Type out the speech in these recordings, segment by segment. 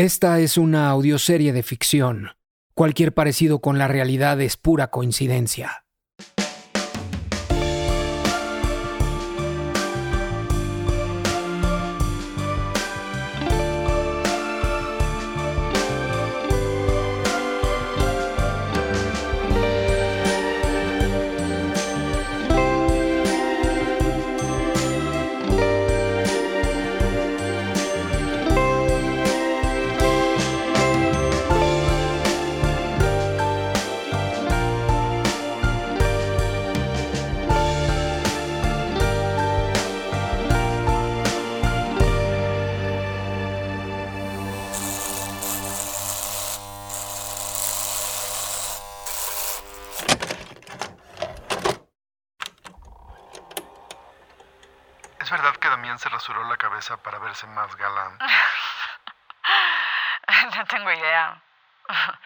Esta es una audioserie de ficción. Cualquier parecido con la realidad es pura coincidencia. Más galán? no tengo idea.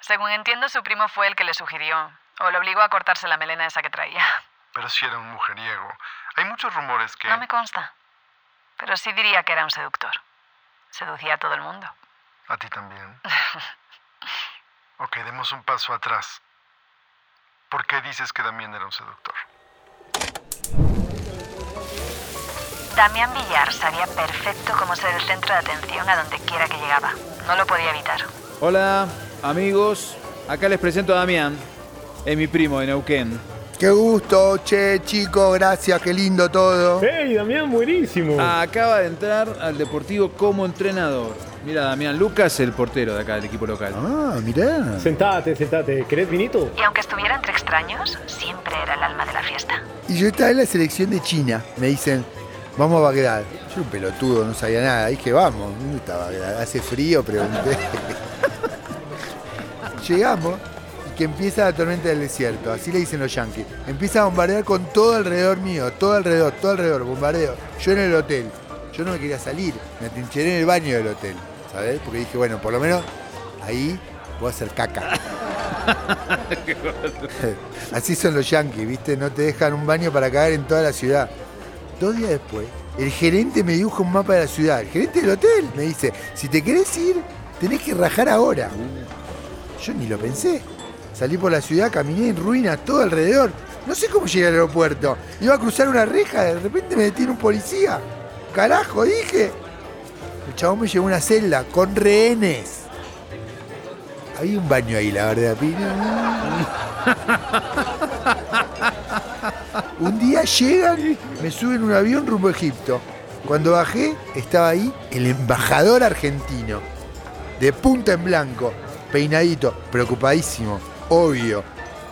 Según entiendo, su primo fue el que le sugirió, o lo obligó a cortarse la melena esa que traía. Pero si era un mujeriego. Hay muchos rumores que... No me consta. Pero sí diría que era un seductor. Seducía a todo el mundo. A ti también. ok, demos un paso atrás. ¿Por qué dices que Damián era un seductor? Damián Villar sabía perfecto cómo ser el centro de atención a donde quiera que llegaba. No lo podía evitar. Hola, amigos. Acá les presento a Damián. Es mi primo de Neuquén. Qué gusto, che, chico, gracias, qué lindo todo. ¡Hey, Damián, buenísimo! Acaba de entrar al Deportivo como entrenador. Mira, Damián Lucas, el portero de acá del equipo local. Ah, mirá. Sentate, sentate. ¿Querés vinito? Y aunque estuviera entre extraños, siempre era el alma de la fiesta. Y yo estaba en la selección de China. Me dicen, vamos a Bagdad. Yo un pelotudo, no sabía nada. Dije, vamos. ¿Dónde está Bagdad? Hace frío, pregunté. Llegamos y que empieza la tormenta del desierto. Así le dicen los yanquis. Empieza a bombardear con todo alrededor mío. Todo alrededor, todo alrededor. Bombardeo. Yo en el hotel. Yo no me quería salir. Me atrincheré en el baño del hotel. ¿Sabes? Porque dije, bueno, por lo menos ahí voy a hacer caca. Así son los yanquis, ¿viste? No te dejan un baño para cagar en toda la ciudad. Dos días después, el gerente me dibuja un mapa de la ciudad. El gerente del hotel me dice, si te querés ir, tenés que rajar ahora. Yo ni lo pensé. Salí por la ciudad, caminé en ruinas todo alrededor. No sé cómo llegué al aeropuerto. Iba a cruzar una reja, de repente me detiene un policía. Carajo, dije. El chabón me llevó a una celda con rehenes. Había un baño ahí, la verdad, Un día llegan, me suben un avión rumbo a Egipto. Cuando bajé, estaba ahí el embajador argentino. De punta en blanco, peinadito, preocupadísimo, obvio.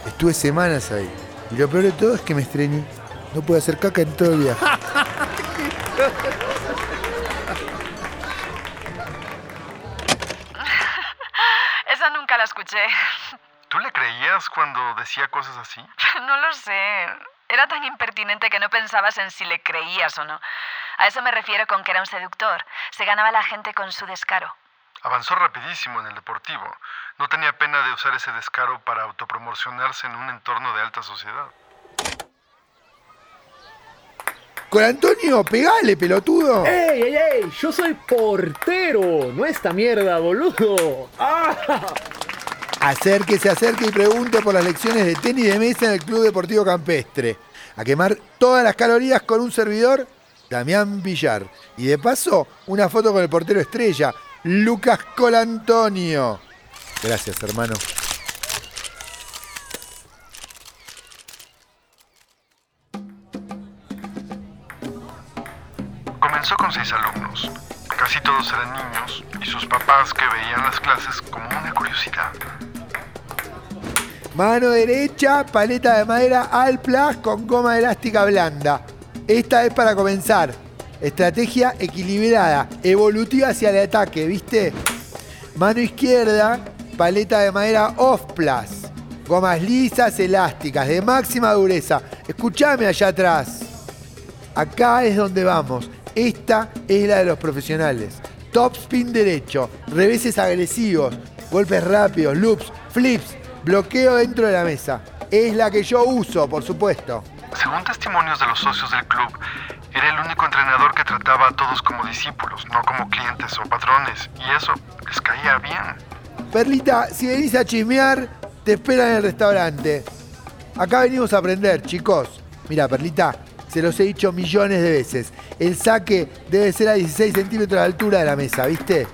Estuve semanas ahí. Y lo peor de todo es que me estrené. No pude hacer caca en todo el viaje. Esa nunca la escuché. ¿Tú le creías cuando decía cosas así? No lo sé. Era tan impertinente que no pensabas en si le creías o no. A eso me refiero con que era un seductor. Se ganaba a la gente con su descaro. Avanzó rapidísimo en el deportivo. No tenía pena de usar ese descaro para autopromocionarse en un entorno de alta sociedad. Con Antonio, pegale, pelotudo. ¡Ey, ey, ey! Yo soy portero, no esta mierda, boludo. ¡Ah! Acérquese, acerque y pregunte por las lecciones de tenis de mesa en el Club Deportivo Campestre. A quemar todas las calorías con un servidor, Damián Villar. Y de paso, una foto con el portero estrella, Lucas Colantonio. Gracias, hermano. Comenzó con seis alumnos. Casi todos eran niños y sus papás que veían las clases como una curiosidad. Mano derecha, paleta de madera Alplas con goma elástica blanda. Esta es para comenzar. Estrategia equilibrada, evolutiva hacia el ataque, ¿viste? Mano izquierda, paleta de madera Off-Plus. Gomas lisas, elásticas, de máxima dureza. Escuchame allá atrás. Acá es donde vamos. Esta es la de los profesionales. Top spin derecho, reveses agresivos, golpes rápidos, loops, flips, bloqueo dentro de la mesa. Es la que yo uso, por supuesto. Según testimonios de los socios del club, Era el único entrenador que trataba a todos como discípulos, no como clientes o patrones, y eso les caía bien. Perlita, si venís a chismear, te esperan en el restaurante. Acá venimos a aprender, chicos. Mira, Perlita, se los he dicho millones de veces. El saque debe ser a 16 centímetros de altura de la mesa, ¿viste?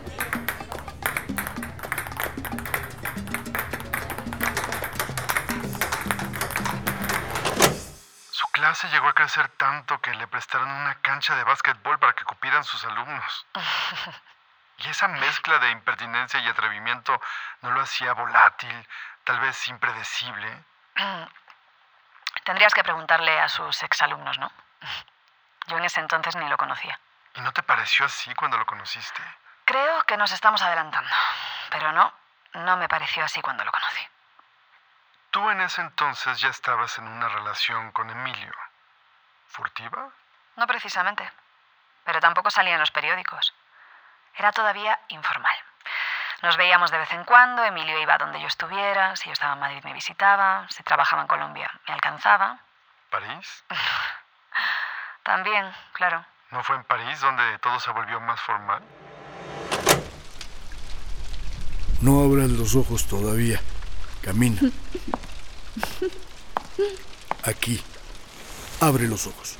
Su clase llegó a crecer tanto que le prestaron una cancha de básquetbol para que cupieran sus alumnos. Y esa mezcla de impertinencia y atrevimiento no lo hacía volátil, tal vez impredecible. Tendrías que preguntarle a sus exalumnos, ¿no? Yo en ese entonces ni lo conocía. ¿Y no te pareció así cuando lo conociste? Creo que nos estamos adelantando. Pero no, no me pareció así cuando lo conocí. Tú en ese entonces ya estabas en una relación con Emilio. ¿Furtiva? No precisamente. Pero tampoco salía en los periódicos. Era todavía informal. Nos veíamos de vez en cuando, Emilio iba donde yo estuviera, si yo estaba en Madrid me visitaba, si trabajaba en Colombia me alcanzaba. ¿París? También, claro. ¿No fue en París donde todo se volvió más formal? No abras los ojos todavía. Camina. Aquí. Abre los ojos.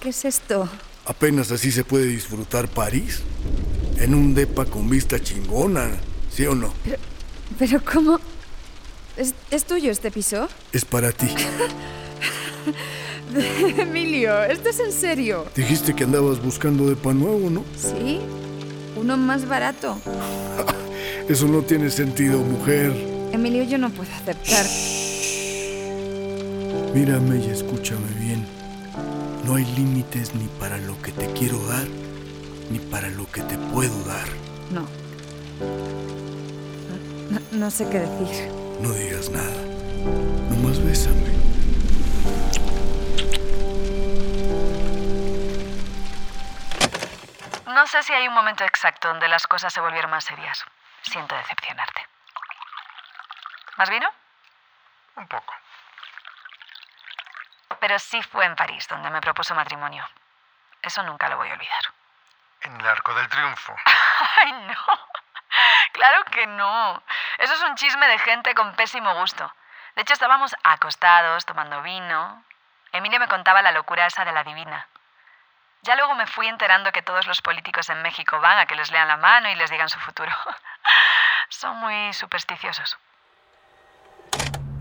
¿Qué es esto? Apenas así se puede disfrutar París. En un depa con vista chingona, ¿sí o no? ¿Pero cómo? ¿Es, es tuyo este piso? Es para ti. Emilio, ¿esto es en serio? Dijiste que andabas buscando depa nuevo, ¿no? Sí, uno más barato. Eso no tiene sentido, mujer. Emilio, yo no puedo aceptar. Mírame y escúchame bien. No hay límites ni para lo que te quiero dar, ni para lo que te puedo dar. No. No, no sé qué decir. No digas nada. Nomás bésame. No sé si hay un momento exacto donde las cosas se volvieron más serias. Siento decepcionarte. ¿Más vino? Un poco. Pero sí fue en París donde me propuso matrimonio. Eso nunca lo voy a olvidar. En el Arco del Triunfo. ¡Ay, no! Claro que no. Eso es un chisme de gente con pésimo gusto. De hecho, estábamos acostados, tomando vino. Emilio me contaba la locura esa de la divina. Ya luego me fui enterando que todos los políticos en México van a que les lean la mano y les digan su futuro. Son muy supersticiosos.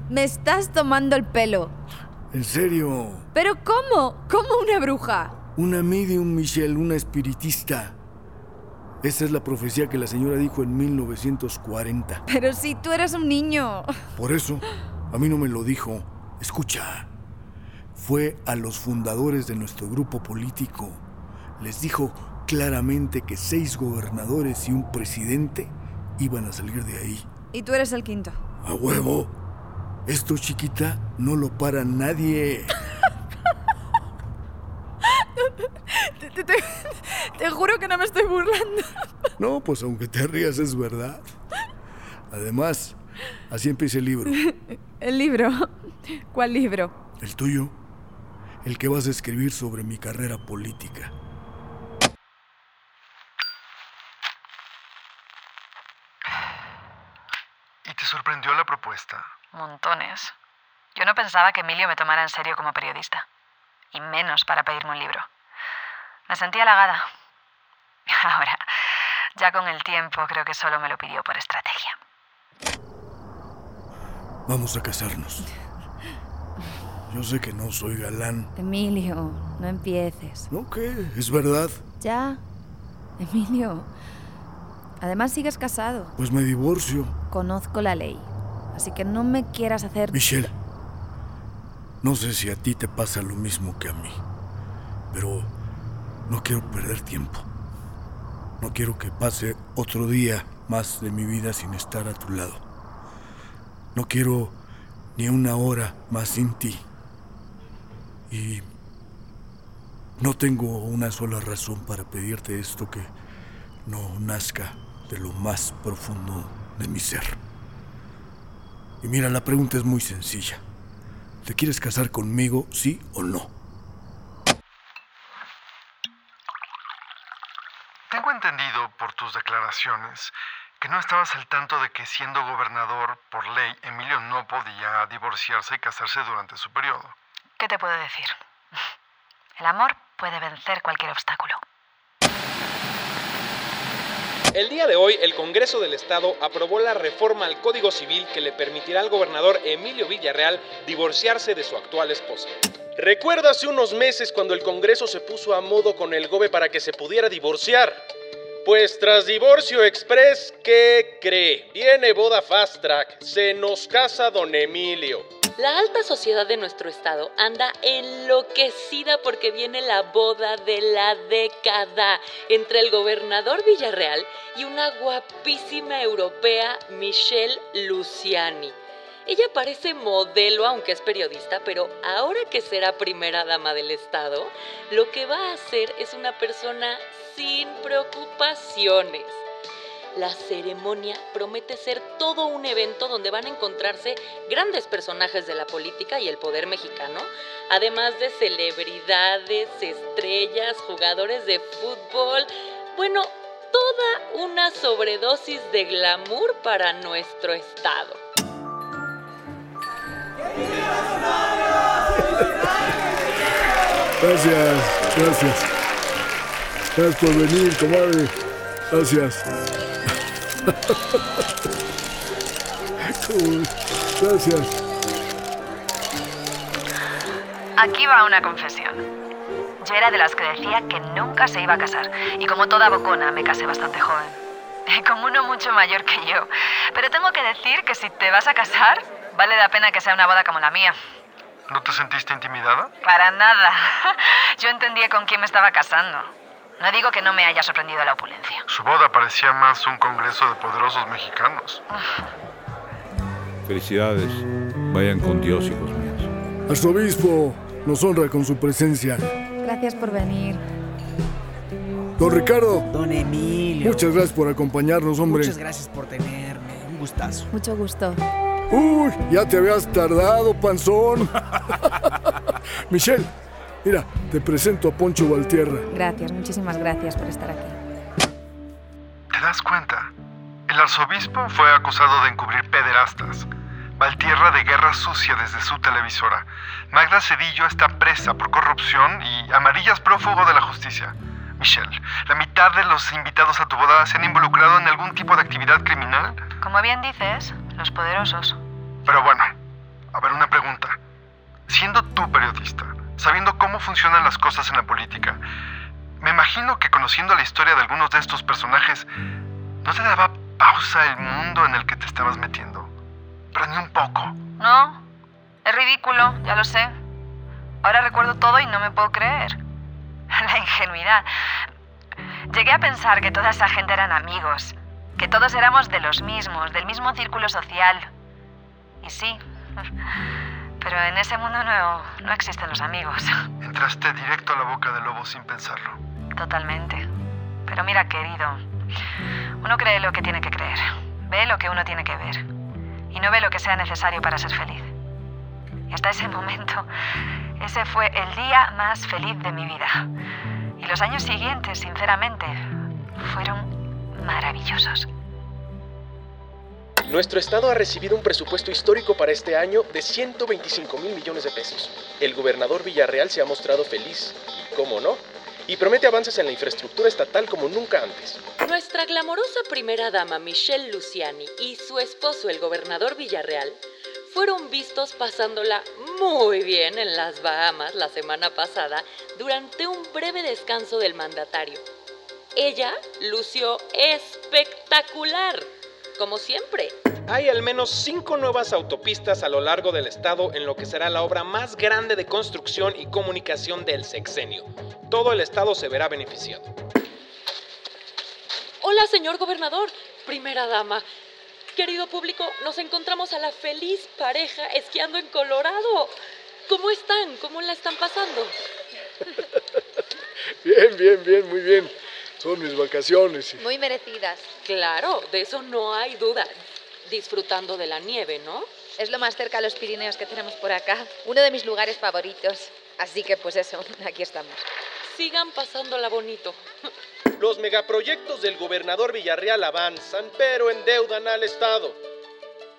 Me estás tomando el pelo. ¿En serio? ¿Pero cómo? ¿Cómo una bruja? Una medium, Michelle, una espiritista. Esa es la profecía que la señora dijo en 1940. Pero si tú eres un niño. Por eso, a mí no me lo dijo. Escucha, fue a los fundadores de nuestro grupo político. Les dijo claramente que seis gobernadores y un presidente iban a salir de ahí. Y tú eres el quinto. A huevo. Esto, chiquita, no lo para nadie. Te, te- te- te juro que no me estoy burlando. No, pues aunque te rías es verdad. Además, así empieza el libro. El libro. ¿Cuál libro? El tuyo. El que vas a escribir sobre mi carrera política. ¿Y te sorprendió la propuesta? Montones. Yo no pensaba que Emilio me tomara en serio como periodista. Y menos para pedirme un libro. Me sentí halagada. Ahora, ya con el tiempo, creo que solo me lo pidió por estrategia. Vamos a casarnos. Yo sé que no soy galán. Emilio, no empieces. ¿No qué? Es verdad. Ya. Emilio. Además sigues casado. Pues me divorcio. Conozco la ley. Así que no me quieras hacer... Michelle, no sé si a ti te pasa lo mismo que a mí, pero no quiero perder tiempo. No quiero que pase otro día más de mi vida sin estar a tu lado. No quiero ni una hora más sin ti. Y no tengo una sola razón para pedirte esto que no nazca de lo más profundo de mi ser. Y mira, la pregunta es muy sencilla. ¿Te quieres casar conmigo, sí o no? Tengo entendido por tus declaraciones que no estabas al tanto de que siendo gobernador por ley, Emilio no podía divorciarse y casarse durante su periodo. ¿Qué te puedo decir? El amor puede vencer cualquier obstáculo. El día de hoy, el Congreso del Estado aprobó la reforma al Código Civil que le permitirá al gobernador Emilio Villarreal divorciarse de su actual esposa. Recuerda hace unos meses cuando el Congreso se puso a modo con el GOBE para que se pudiera divorciar. Pues tras divorcio express, ¿qué cree? Viene boda fast track. Se nos casa don Emilio. La alta sociedad de nuestro estado anda enloquecida porque viene la boda de la década entre el gobernador Villarreal y una guapísima europea, Michelle Luciani. Ella parece modelo aunque es periodista, pero ahora que será primera dama del estado, lo que va a hacer es una persona sin preocupaciones. La ceremonia promete ser todo un evento donde van a encontrarse grandes personajes de la política y el poder mexicano, además de celebridades, estrellas, jugadores de fútbol, bueno, toda una sobredosis de glamour para nuestro estado. Gracias, gracias. Gracias por venir, comadre. Gracias. Gracias. Aquí va una confesión. Yo era de las que decía que nunca se iba a casar. Y como toda bocona, me casé bastante joven. Como uno mucho mayor que yo. Pero tengo que decir que si te vas a casar, vale la pena que sea una boda como la mía. ¿No te sentiste intimidada? Para nada. Yo entendía con quién me estaba casando. No digo que no me haya sorprendido la opulencia. Su boda parecía más un congreso de poderosos mexicanos. Felicidades. Vayan con Dios, hijos míos. Arzobispo, nos honra con su presencia. Gracias por venir. Don Ricardo. Don Emilio. Muchas gracias por acompañarnos, hombre. Muchas gracias por tenerme. Un gustazo. Mucho gusto. Uy, ya te habías tardado, panzón. Michelle, mira, te presento a Poncho Valtierra. Gracias, muchísimas gracias por estar aquí. ¿Te das cuenta? El arzobispo fue acusado de encubrir pederastas. Valtierra de guerra sucia desde su televisora. Magda Cedillo está presa por corrupción y Amarillas prófugo de la justicia. Michelle, la mitad de los invitados a tu boda se han involucrado en algún tipo de actividad criminal. Como bien dices, los poderosos. Pero bueno, a ver una pregunta. Siendo tú periodista, sabiendo cómo funcionan las cosas en la política, me imagino que conociendo la historia de algunos de estos personajes, ¿no te daba pausa el mundo en el que te estabas metiendo? Pero ni un poco. No, es ridículo, ya lo sé. Ahora recuerdo todo y no me puedo creer. La ingenuidad. Llegué a pensar que toda esa gente eran amigos, que todos éramos de los mismos, del mismo círculo social. Y sí, pero en ese mundo no, no existen los amigos. Entraste directo a la boca del lobo sin pensarlo. Totalmente. Pero mira, querido, uno cree lo que tiene que creer, ve lo que uno tiene que ver, y no ve lo que sea necesario para ser feliz. Y hasta ese momento, ese fue el día más feliz de mi vida. Y los años siguientes, sinceramente, fueron maravillosos. Nuestro estado ha recibido un presupuesto histórico para este año de 125 mil millones de pesos. El gobernador Villarreal se ha mostrado feliz, y cómo no, y promete avances en la infraestructura estatal como nunca antes. Nuestra glamorosa primera dama Michelle Luciani y su esposo el gobernador Villarreal fueron vistos pasándola muy bien en las Bahamas la semana pasada durante un breve descanso del mandatario. Ella lució espectacular, como siempre. Hay al menos cinco nuevas autopistas a lo largo del estado en lo que será la obra más grande de construcción y comunicación del sexenio. Todo el estado se verá beneficiado. Hola, señor gobernador, primera dama. Querido público, nos encontramos a la feliz pareja esquiando en Colorado. ¿Cómo están? ¿Cómo la están pasando? Bien, bien, bien, muy bien. Son mis vacaciones. Muy merecidas. Claro, de eso no hay duda. Disfrutando de la nieve, ¿no? Es lo más cerca a los Pirineos que tenemos por acá. Uno de mis lugares favoritos. Así que pues eso, aquí estamos. Sigan pasándola bonito. Los megaproyectos del gobernador Villarreal avanzan, pero endeudan al Estado.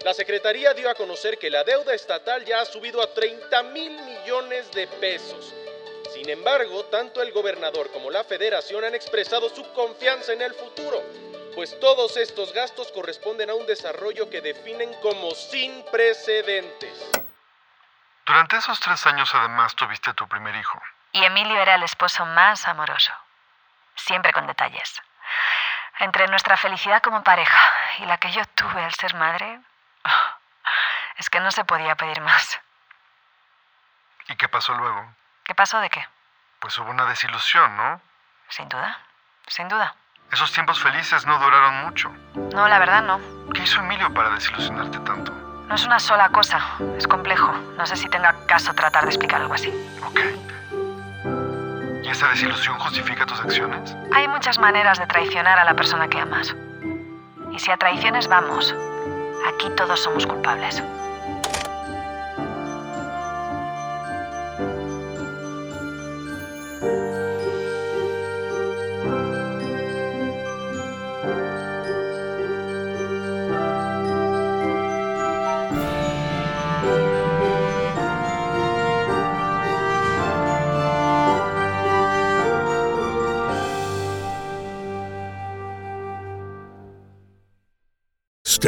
La Secretaría dio a conocer que la deuda estatal ya ha subido a 30 mil millones de pesos. Sin embargo, tanto el gobernador como la federación han expresado su confianza en el futuro, pues todos estos gastos corresponden a un desarrollo que definen como sin precedentes. Durante esos tres años además tuviste a tu primer hijo. Y Emilio era el esposo más amoroso. Siempre con detalles. Entre nuestra felicidad como pareja y la que yo tuve al ser madre, es que no se podía pedir más. ¿Y qué pasó luego? ¿Qué pasó de qué? Pues hubo una desilusión, ¿no? Sin duda, sin duda. Esos tiempos felices no duraron mucho. No, la verdad no. ¿Qué hizo Emilio para desilusionarte tanto? No es una sola cosa, es complejo. No sé si tenga caso tratar de explicar algo así. Ok. ¿Y esa desilusión justifica tus acciones? Hay muchas maneras de traicionar a la persona que amas. Y si a traiciones vamos, aquí todos somos culpables.